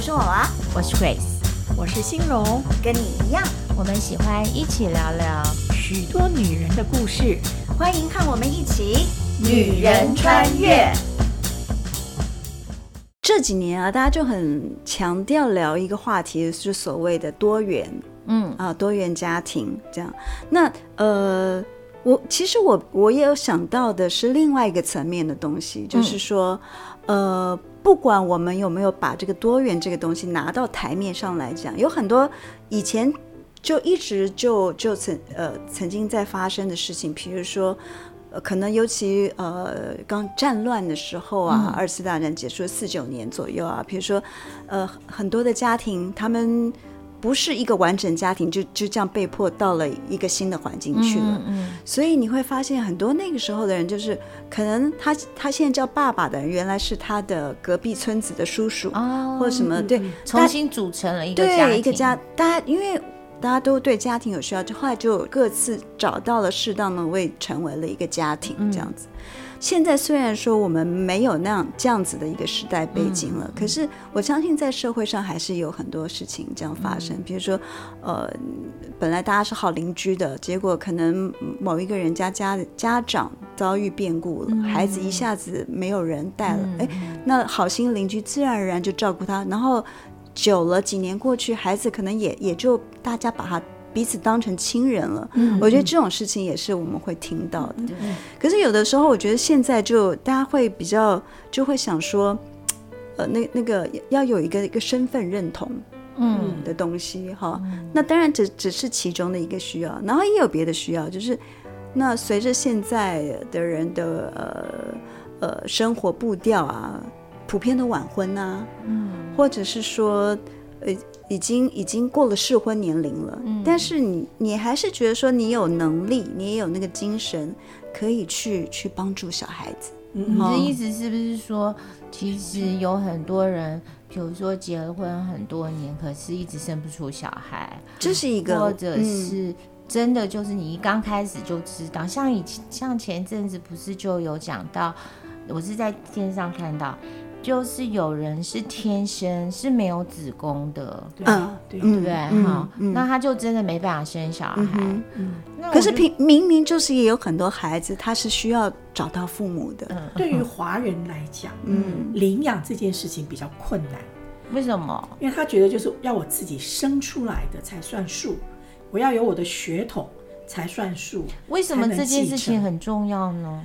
我是我娃，我是 Grace，我是欣荣，跟你一样，我们喜欢一起聊聊许多女人的故事，欢迎和我们一起女人穿越。这几年啊，大家就很强调聊一个话题，就是所谓的多元，嗯。啊，多元家庭这样。那呃，我其实我我也有想到的是另外一个层面的东西，就是说，嗯、呃，不管我们有没有把这个多元这个东西拿到台面上来讲，有很多以前就一直就就曾呃曾经在发生的事情，比如说。呃，可能尤其呃，刚战乱的时候啊，二次大战结束四九年左右啊，比如说，呃，很多的家庭，他们不是一个完整家庭，就就这样被迫到了一个新的环境去了。所以你会发现，很多那个时候的人，就是可能他他现在叫爸爸的人，原来是他的隔壁村子的叔叔哦，或者什么，对，重新组成了一个家庭，对，一个家，大家因为。大家都对家庭有需要，就后来就各自找到了适当的位，成为了一个家庭这样子。嗯、现在虽然说我们没有那样这样子的一个时代背景了，嗯、可是我相信在社会上还是有很多事情这样发生。嗯、比如说，呃，本来大家是好邻居的，结果可能某一个人家家家长遭遇变故了，嗯、孩子一下子没有人带了，哎、嗯，那好心邻居自然而然就照顾他，然后。久了，几年过去，孩子可能也也就大家把他彼此当成亲人了。嗯，我觉得这种事情也是我们会听到的。嗯，可是有的时候，我觉得现在就大家会比较就会想说，呃，那那个要有一个一个身份认同，嗯的东西哈。嗯，那当然只只是其中的一个需要，然后也有别的需要，就是那随着现在的人的呃呃生活步调啊。普遍的晚婚啊，嗯，或者是说，呃，已经已经过了适婚年龄了，嗯，但是你你还是觉得说你有能力，你也有那个精神，可以去去帮助小孩子。嗯，你的意思是不是说，其实有很多人，比如说结了婚很多年，可是一直生不出小孩，这是一个，或者是真的就是你一刚开始就知道，嗯，像以前像前阵子不是就有讲到，我是在电视上看到。就是有人是天生是没有子宫的，嗯，对对对，好，那他就真的没办法生小孩。嗯，可是平明明就是也有很多孩子，他是需要找到父母的。对于华人来讲，嗯，领养这件事情比较困难。为什么？因为他觉得就是要我自己生出来的才算数，我要有我的血统才算数。为什么这件事情很重要呢？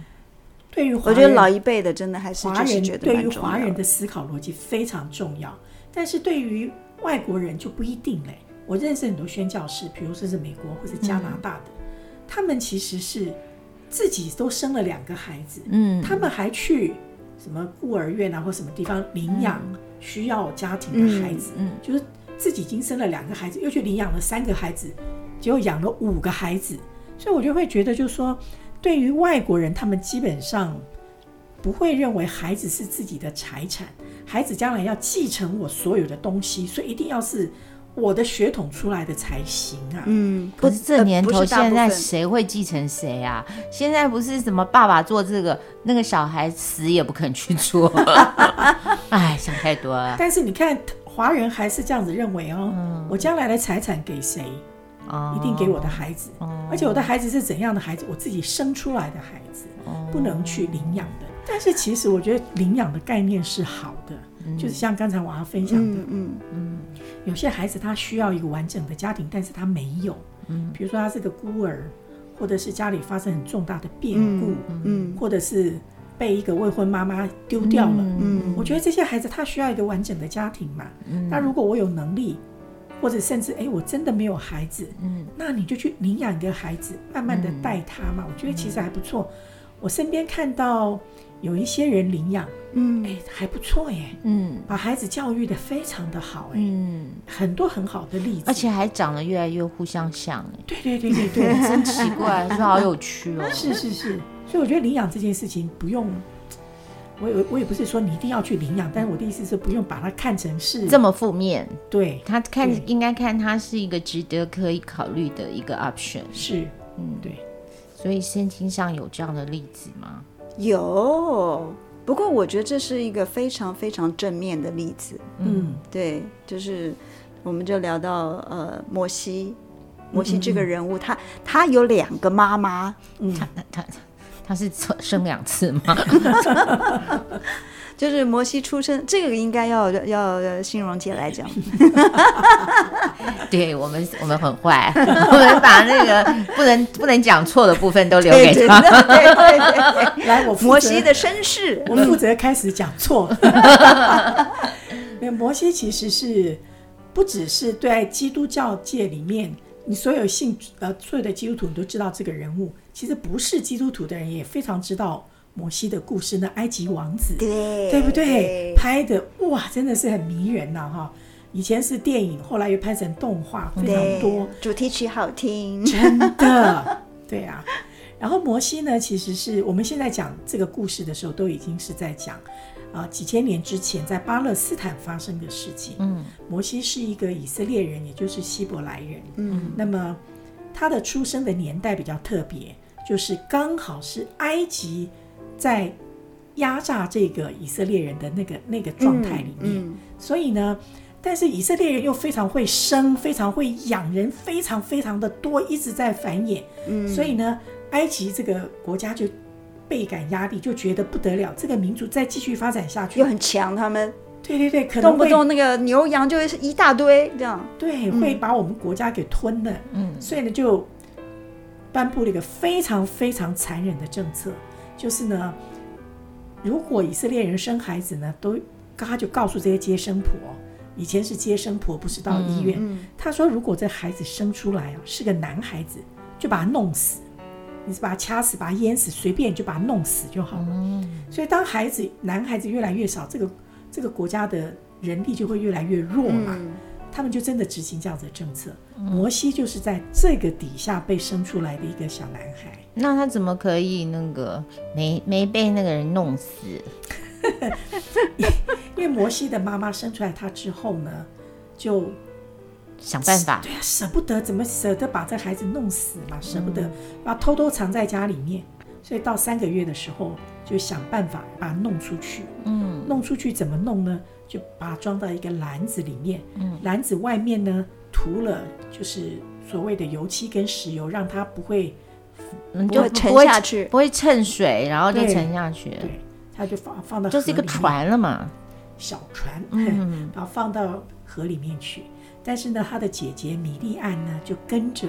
对于我觉得老一辈的真的还是华人，对于华人的思考逻辑非常重要，但是对于外国人就不一定嘞。我认识很多宣教士，比如说是美国或者加拿大的，嗯、他们其实是自己都生了两个孩子，嗯，他们还去什么孤儿院啊或什么地方领养需要家庭的孩子，嗯，嗯。就是自己已经生了两个孩子，又去领养了三个孩子，结果养了五个孩子，所以我就会觉得，就是说。对于外国人，他们基本上不会认为孩子是自己的财产，孩子将来要继承我所有的东西，所以一定要是我的血统出来的才行啊。嗯，可是这年头现在谁会继承谁啊？现在不是什么爸爸做这个，那个小孩死也不肯去做。哎，想太多了。但是你看，华人还是这样子认为哦，嗯，我将来的财产给谁？一定给我的孩子，而且我的孩子是怎样的孩子，我自己生出来的孩子，不能去领养的。但是其实我觉得领养的概念是好的，就是像刚才我要分享的，嗯嗯，有些孩子他需要一个完整的家庭，但是他没有，嗯，比如说他是个孤儿，或者是家里发生很重大的变故，嗯，或者是被一个未婚妈妈丢掉了，嗯，我觉得这些孩子他需要一个完整的家庭嘛，那如果我有能力。或者甚至哎，我真的没有孩子，嗯，那你就去领养一个孩子，慢慢的带他嘛。嗯、我觉得其实还不错。嗯、我身边看到有一些人领养，嗯，哎，还不错耶，嗯，把孩子教育的非常的好，哎，嗯，很多很好的例子，而且还长得越来越互相像，哎，对对对对对，真奇怪，是好有趣哦。是是是，所以我觉得领养这件事情不用。我也我也不是说你一定要去领养，但是我的意思是不用把它看成是这么负面。对，他看应该看它是一个值得可以考虑的一个 option。是，嗯，对。所以圣经上有这样的例子吗？有，不过我觉得这是一个非常非常正面的例子。嗯，对，就是我们就聊到呃摩西，摩西这个人物，嗯、他他有两个妈妈，嗯，他他他是生两次吗？就是摩西出生，这个应该要要欣荣姐来讲。对我们，我们很坏，我们把那个不能不能讲错的部分都留给他。对对对对来，我摩西的身世，我们负责开始讲错。没有，摩西其实是不只是对基督教界里面，你所有信呃所有的基督徒你都知道这个人物，其实不是基督徒的人也非常知道。摩西的故事，那埃及王子，对，对不对？拍的哇，真的是很迷人呐，哈！以前是电影，后来又拍成动画，非常多。主题曲好听，真的，对啊。然后摩西呢，其实是我们现在讲这个故事的时候，都已经是在讲啊、呃、几千年之前在巴勒斯坦发生的事情。嗯，摩西是一个以色列人，也就是希伯来人。嗯，那么他的出生的年代比较特别，就是刚好是埃及。在压榨这个以色列人的那个那个状态里面，嗯嗯、所以呢，但是以色列人又非常会生，非常会养人，非常非常的多，一直在繁衍。嗯，所以呢，埃及这个国家就倍感压力，就觉得不得了，这个民族再继续发展下去又很强，他们对对对，可能动不动那个牛羊就会是一大堆这样，对，会把我们国家给吞了。嗯，所以呢，就颁布了一个非常非常残忍的政策。就是呢，如果以色列人生孩子呢，都他就告诉这些接生婆，以前是接生婆，不是到医院。嗯嗯、他说，如果这孩子生出来哦是个男孩子，就把他弄死，你是把他掐死，把他淹死，随便就把他弄死就好了。嗯、所以当孩子男孩子越来越少，这个这个国家的人力就会越来越弱嘛。嗯他们就真的执行这样子的政策。摩西就是在这个底下被生出来的一个小男孩。那他怎么可以那个没没被那个人弄死？因为摩西的妈妈生出来他之后呢，就想办法。对啊，舍不得，怎么舍得把这孩子弄死嘛？舍不得，把他偷偷藏在家里面。所以到三个月的时候，就想办法把他弄出去。嗯，弄出去怎么弄呢？就把它装到一个篮子里面，嗯，篮子外面呢涂了就是所谓的油漆跟石油，让它不会，嗯，就沉下去，不会蹭水，然后就沉下去。对，它就放放到就是一个船了嘛，小船，嗯，把它放到河里面去。但是呢，他的姐姐米利安呢就跟着，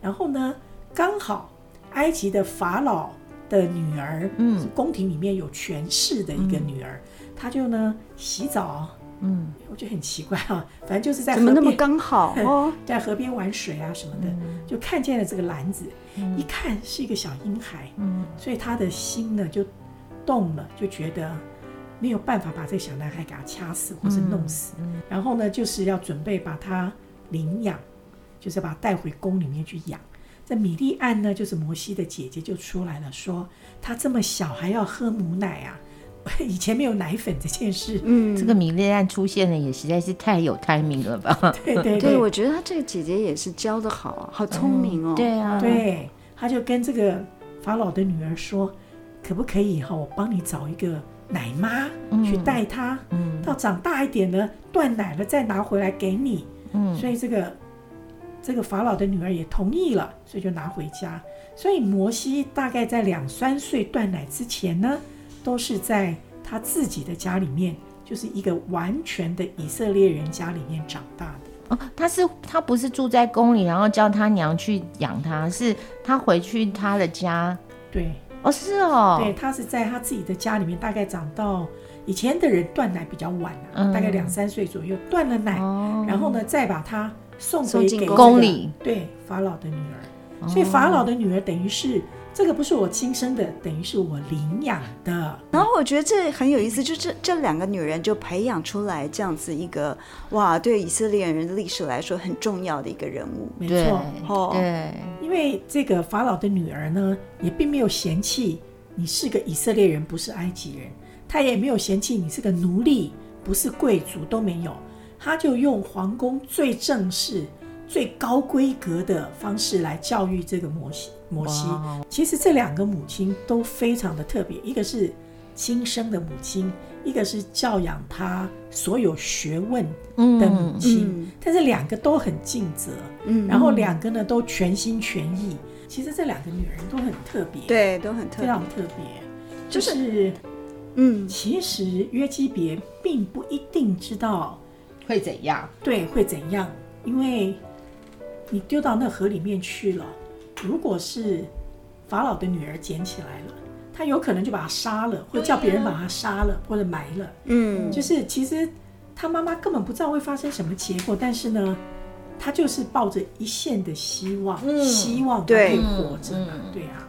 然后呢，刚好埃及的法老的女儿，嗯，宫廷里面有权势的一个女儿。她就呢洗澡，嗯，我觉得很奇怪啊，反正就是在怎么那么刚好？哦，在河边玩水啊什么的，嗯、就看见了这个篮子，嗯、一看是一个小婴孩，嗯，所以他的心呢就动了，就觉得没有办法把这个小男孩给他掐死或是弄死，嗯嗯、然后呢就是要准备把他领养，就是把他带回宫里面去养。这米利暗呢就是摩西的姐姐就出来了，说他这么小还要喝母奶啊。以前没有奶粉这件事，嗯，这个米利暗出现的也实在是太有 timing 了吧？对对对，对，我觉得他这个姐姐也是教的好啊，好聪明哦。嗯、对啊，对，他就跟这个法老的女儿说，可不可以哈，我帮你找一个奶妈去带他，嗯，到长大一点了断奶了再拿回来给你，嗯，所以这个这个法老的女儿也同意了，所以就拿回家。所以摩西大概在两三岁断奶之前呢。都是在他自己的家里面，就是一个完全的以色列人家里面长大的。哦，他是他不是住在宫里，然后叫他娘去养他，是他回去他的家。对，哦，是哦，对，他是在他自己的家里面，大概长到以前的人断奶比较晚啊，嗯、大概两三岁左右断了奶，哦、然后呢再把他送回给、这个、宫里，对，法老的女儿。哦、所以法老的女儿等于是。这个不是我亲生的，等于是我领养的。然后我觉得这很有意思，就这这两个女人就培养出来这样子一个哇，对以色列人的历史来说很重要的一个人物。没错，哦，对，因为这个法老的女儿呢，也并没有嫌弃你是个以色列人，不是埃及人，她也没有嫌弃你是个奴隶，不是贵族，都没有，她就用皇宫最正式。最高规格的方式来教育这个摩西。摩西，其实这两个母亲都非常的特别，一个是亲生的母亲，一个是教养他所有学问的母亲，嗯。嗯、但是两个都很尽责，嗯，然后两个呢都全心全意。其实这两个女人都很特别，对，都很特别，非常特别，就是，嗯，其实约基别并不一定知道会怎样，对，会怎样，因为你丢到那河里面去了，如果是法老的女儿捡起来了，他有可能就把他杀了，或者叫别人把他杀了，或者埋了，嗯，就是其实他妈妈根本不知道会发生什么结果，但是呢。他就是抱着一线的希望，嗯、希望他可以活着嘛，嗯、对啊。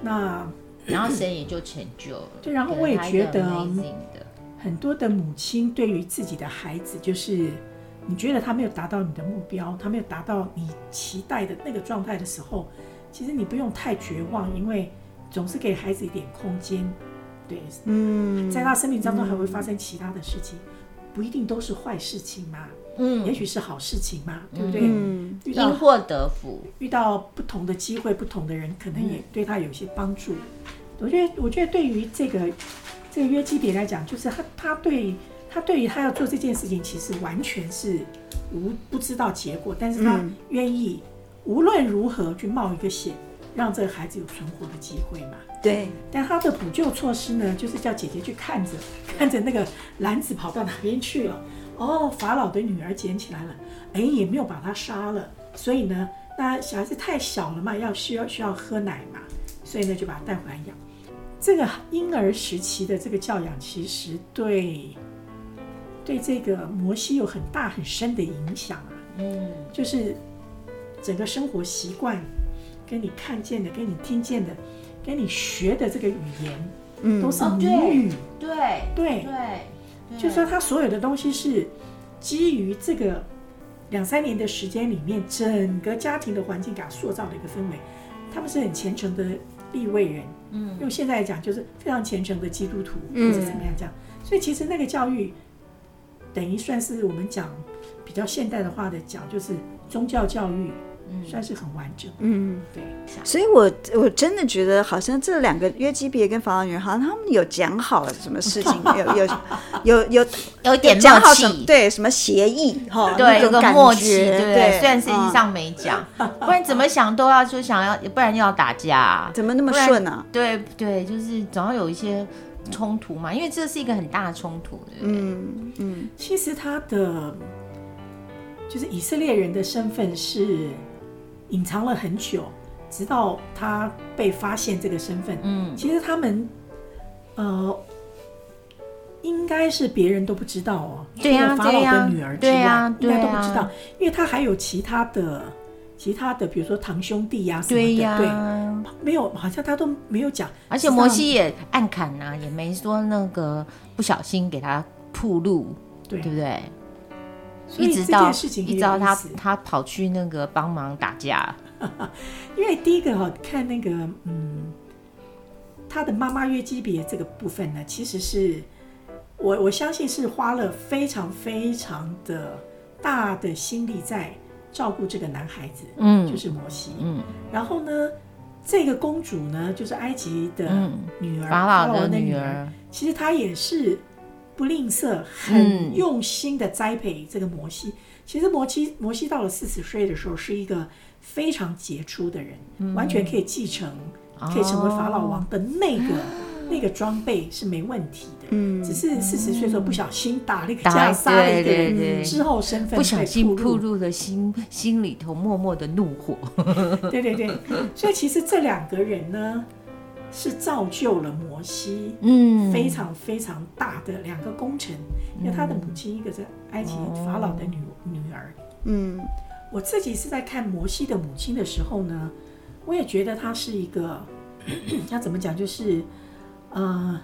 那然后神也就成就了。对，然后我也觉得很多的母亲对于自己的孩子，就是你觉得他没有达到你的目标，他没有达到你期待的那个状态的时候，其实你不用太绝望，因为总是给孩子一点空间。对，嗯，在他生命当中还会发生其他的事情，嗯、不一定都是坏事情嘛。嗯，也许是好事情嘛，对不对？嗯，因祸得福，遇到不同的机会，不同的人，可能也对他有一些帮助。我觉得，我觉得对于这个这个约基别来讲，就是他他对他对于他要做这件事情，其实完全是无不知道结果，但是他愿意无论如何去冒一个险，让这个孩子有存活的机会嘛。对。但他的补救措施呢，就是叫姐姐去看着 看着那个篮子跑到哪边去了。哦，法老的女儿捡起来了，哎，也没有把他杀了，所以呢，那小孩子太小了嘛，要需要需要喝奶嘛，所以呢就把他带回来养。这个婴儿时期的这个教养，其实对对这个摩西有很大很深的影响啊。嗯，就是整个生活习惯，跟你看见的，跟你听见的，跟你学的这个语言，嗯，都是母语。对对对。就说他所有的东西是基于这个两三年的时间里面，整个家庭的环境给他塑造的一个氛围。他们是很虔诚的立位人，嗯，用现在来讲就是非常虔诚的基督徒，或者怎么样这样。所以其实那个教育等于算是我们讲比较现代的话的讲，就是宗教教育。算是很完整。嗯，对。所以我我真的觉得，好像这两个约基别跟法老女，好像他们有讲好了什么事情，有有有有有点默契，对，什么协议哈，对，有个默契，对不对？虽然实际上没讲，不然怎么想都要就想要，不然又要打架，怎么那么顺啊？对对，就是总要有一些冲突嘛，因为这是一个很大的冲突，对不对？嗯嗯，其实他的就是以色列人的身份是。隐藏了很久，直到他被发现这个身份。嗯，其实他们，呃，应该是别人都不知道哦。对呀，法老的女儿之外，对呀，应该都不知道，因为他还有其他的、其他的，比如说堂兄弟呀什么的。对呀，对，没有，好像他都没有讲。而且摩西也暗砍呐，也没说那个不小心给他铺路，对不对？一直到一直到他他跑去那个帮忙打架，因为第一个哈看那个嗯，他的妈妈约基别这个部分呢，其实是我我相信是花了非常非常的大的心力在照顾这个男孩子，嗯，就是摩西，嗯，然后呢，这个公主呢，就是埃及的女儿，法老的女儿，其实她也是。不吝啬，很用心的栽培这个摩西。嗯、其实摩西摩西到了四十岁的时候，是一个非常杰出的人，嗯、完全可以继承，哦、可以成为法老王的那个、嗯、那个装备是没问题的。嗯，只是四十岁的时候不小心打了一个架，杀了一个人之后，身份不小心暴露了心心里头默默的怒火。对对对，所以其实这两个人呢。是造就了摩西，嗯，非常非常大的两个功臣，嗯、因为他的母亲一个是埃及法老的女、哦、女儿，嗯，我自己是在看摩西的母亲的时候呢，我也觉得她是一个，要怎么讲，就是，呃，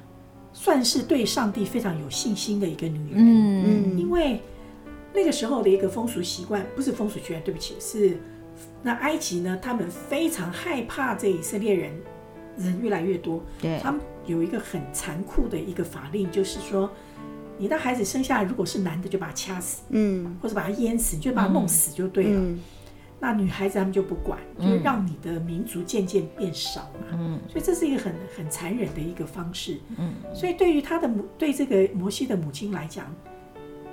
算是对上帝非常有信心的一个女人，嗯，因为那个时候的一个风俗习惯，不是风俗习惯，对不起，是那埃及呢，他们非常害怕这以色列人。人越来越多，对，他们有一个很残酷的一个法令，就是说，你的孩子生下来如果是男的，就把他掐死，嗯，或者把他淹死，你就把他弄死就对了。嗯嗯、那女孩子他们就不管，就让你的民族渐渐变少嘛。嗯，所以这是一个很很残忍的一个方式。嗯，所以对于他的母，对这个摩西的母亲来讲，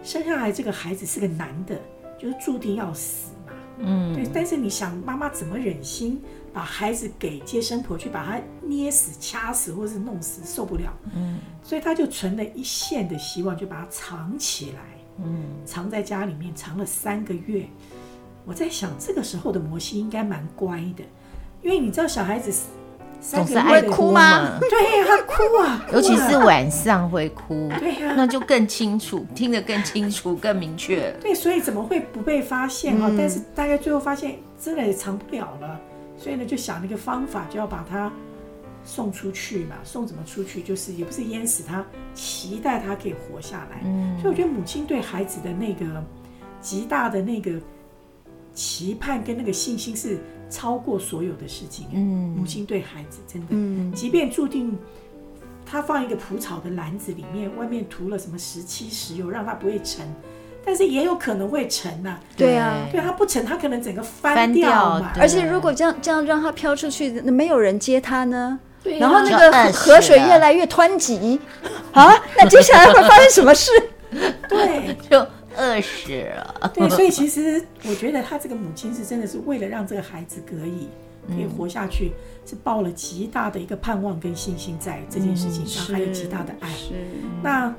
生下来这个孩子是个男的，就是注定要死嘛。嗯，对。但是你想，妈妈怎么忍心把孩子给接生婆去把他捏死、掐死，或是弄死，受不了。嗯，所以他就存了一线的希望，就把它藏起来。嗯，藏在家里面，藏了三个月。我在想，这个时候的摩西应该蛮乖的，因为你知道小孩子总是爱哭吗？对呀，他哭啊，尤其是晚上会哭。对呀，那就更清楚，听得更清楚、更明确。对，所以怎么会不被发现啊？但是大概最后发现真的也藏不了了，所以呢，就想了一个方法，就要把它送出去嘛。送怎么出去？就是也不是淹死他，期待他可以活下来。嗯，所以我觉得母亲对孩子的那个极大的那个。期盼跟那个信心是超过所有的事情。嗯，母亲对孩子真的，嗯，即便注定他放一个蒲草的篮子里面，外面涂了什么石漆石油，让它不会沉，但是也有可能会沉呐。对啊，对，它不沉，它可能整个翻掉嘛。而且如果这样这样让它飘出去，那没有人接它呢？对。然后那个河水越来越湍急啊，那接下来会发生什么事？对，就。饿死了。对，所以其实我觉得他这个母亲是真的是为了让这个孩子可以可以活下去，是抱了极大的一个盼望跟信心在这件事情上，还有极大的爱。是。那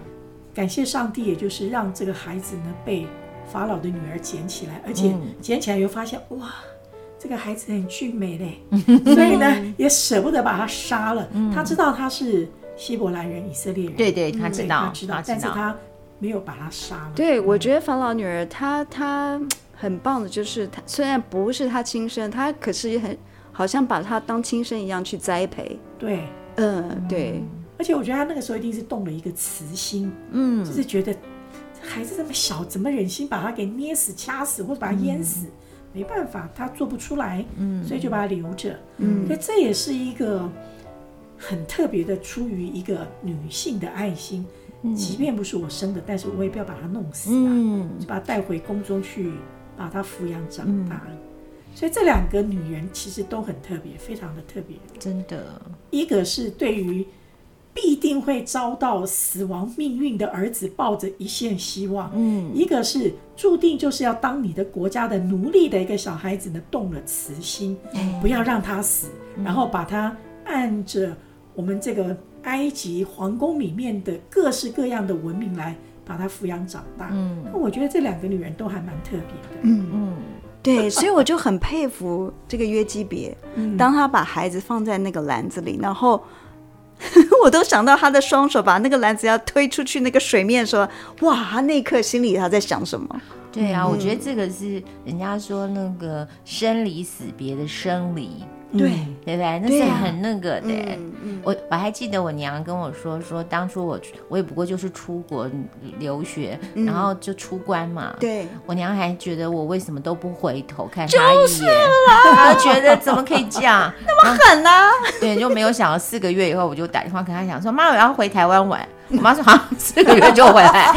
感谢上帝，也就是让这个孩子呢被法老的女儿捡起来，而且捡起来又发现哇，这个孩子很俊美嘞，所以呢也舍不得把他杀了。他知道他是希伯来人、以色列人，对对，他知道，他知道，但是他。没有把他杀了。对，我觉得法老女儿她她很棒的，就是她虽然不是她亲生，她可是也很好像把她当亲生一样去栽培。对，嗯，对。而且我觉得他那个时候一定是动了一个慈心，嗯，就是觉得孩子这么小，怎么忍心把他给捏死、掐死或者把他淹死？嗯、没办法，他做不出来，嗯，所以就把他留着。嗯，所以这也是一个很特别的，出于一个女性的爱心。即便不是我生的，但是我也不要把他弄死啊，嗯、就把他带回宫中去，把他抚养长大。嗯、所以这两个女人其实都很特别，非常的特别。真的，一个是对于必定会遭到死亡命运的儿子抱着一线希望，嗯，一个是注定就是要当你的国家的奴隶的一个小孩子呢，动了慈心，嗯、不要让他死，嗯、然后把他按着我们这个。埃及皇宫里面的各式各样的文明来把他抚养长大，嗯，那我觉得这两个女人都还蛮特别的，嗯。嗯，对，所以我就很佩服这个约基别，嗯、当他把孩子放在那个篮子里，然后 我都想到他的双手把那个篮子要推出去那个水面的时候，哇，他那一刻心里他在想什么？对啊，嗯、我觉得这个是人家说那个生离死别的生离。对，对不对？那是很那个的。我我还记得我娘跟我说，说当初我我也不过就是出国留学，然后就出关嘛。对，我娘还觉得我为什么都不回头看他一眼，她觉得怎么可以这样 那么狠呢？对，就没有想到四个月以后，我就打电话跟她讲说，妈，我要回台湾玩。我妈说好，四个月就回来。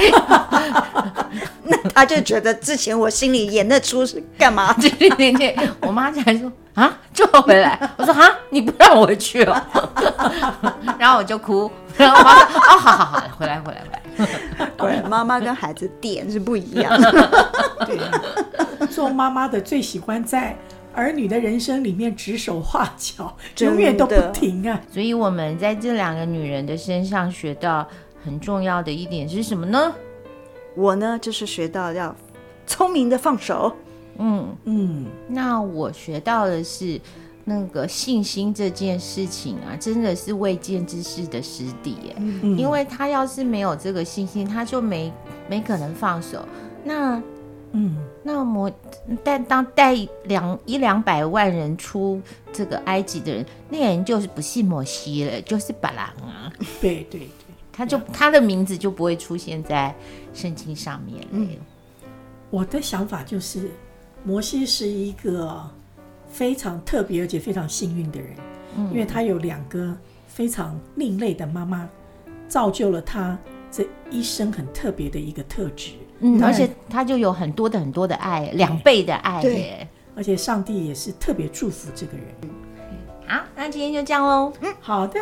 那她就觉得之前我心里演那出是干嘛？对对对对，我妈就还说。啊，就回来。我说啊，你不让我去了，然后我就哭。然后妈妈说：“哦，好好好，回来回来回来。”果然，妈妈跟孩子点是不一样的。对，做妈妈的最喜欢在儿女的人生里面指手画脚，永远都不停啊。所以我们在这两个女人的身上学到很重要的一点是什么呢？我呢，就是学到要聪明的放手。嗯嗯，那我学到的是那个信心这件事情啊，真的是未见之事的实底耶。嗯，因为他要是没有这个信心，他就没没可能放手。那嗯，那么但当带两一两百万人出这个埃及的人，那人就是不信摩西了，就是巴郎啊。对对对，他就他的名字就不会出现在圣经上面了。嗯，我的想法就是。摩西是一个非常特别而且非常幸运的人，嗯，因为他有两个非常另类的妈妈，造就了他这一生很特别的一个特质。嗯，而且他就有很多的很多的爱，两倍的爱耶。而且上帝也是特别祝福这个人。好，那今天就这样喽。嗯，好的。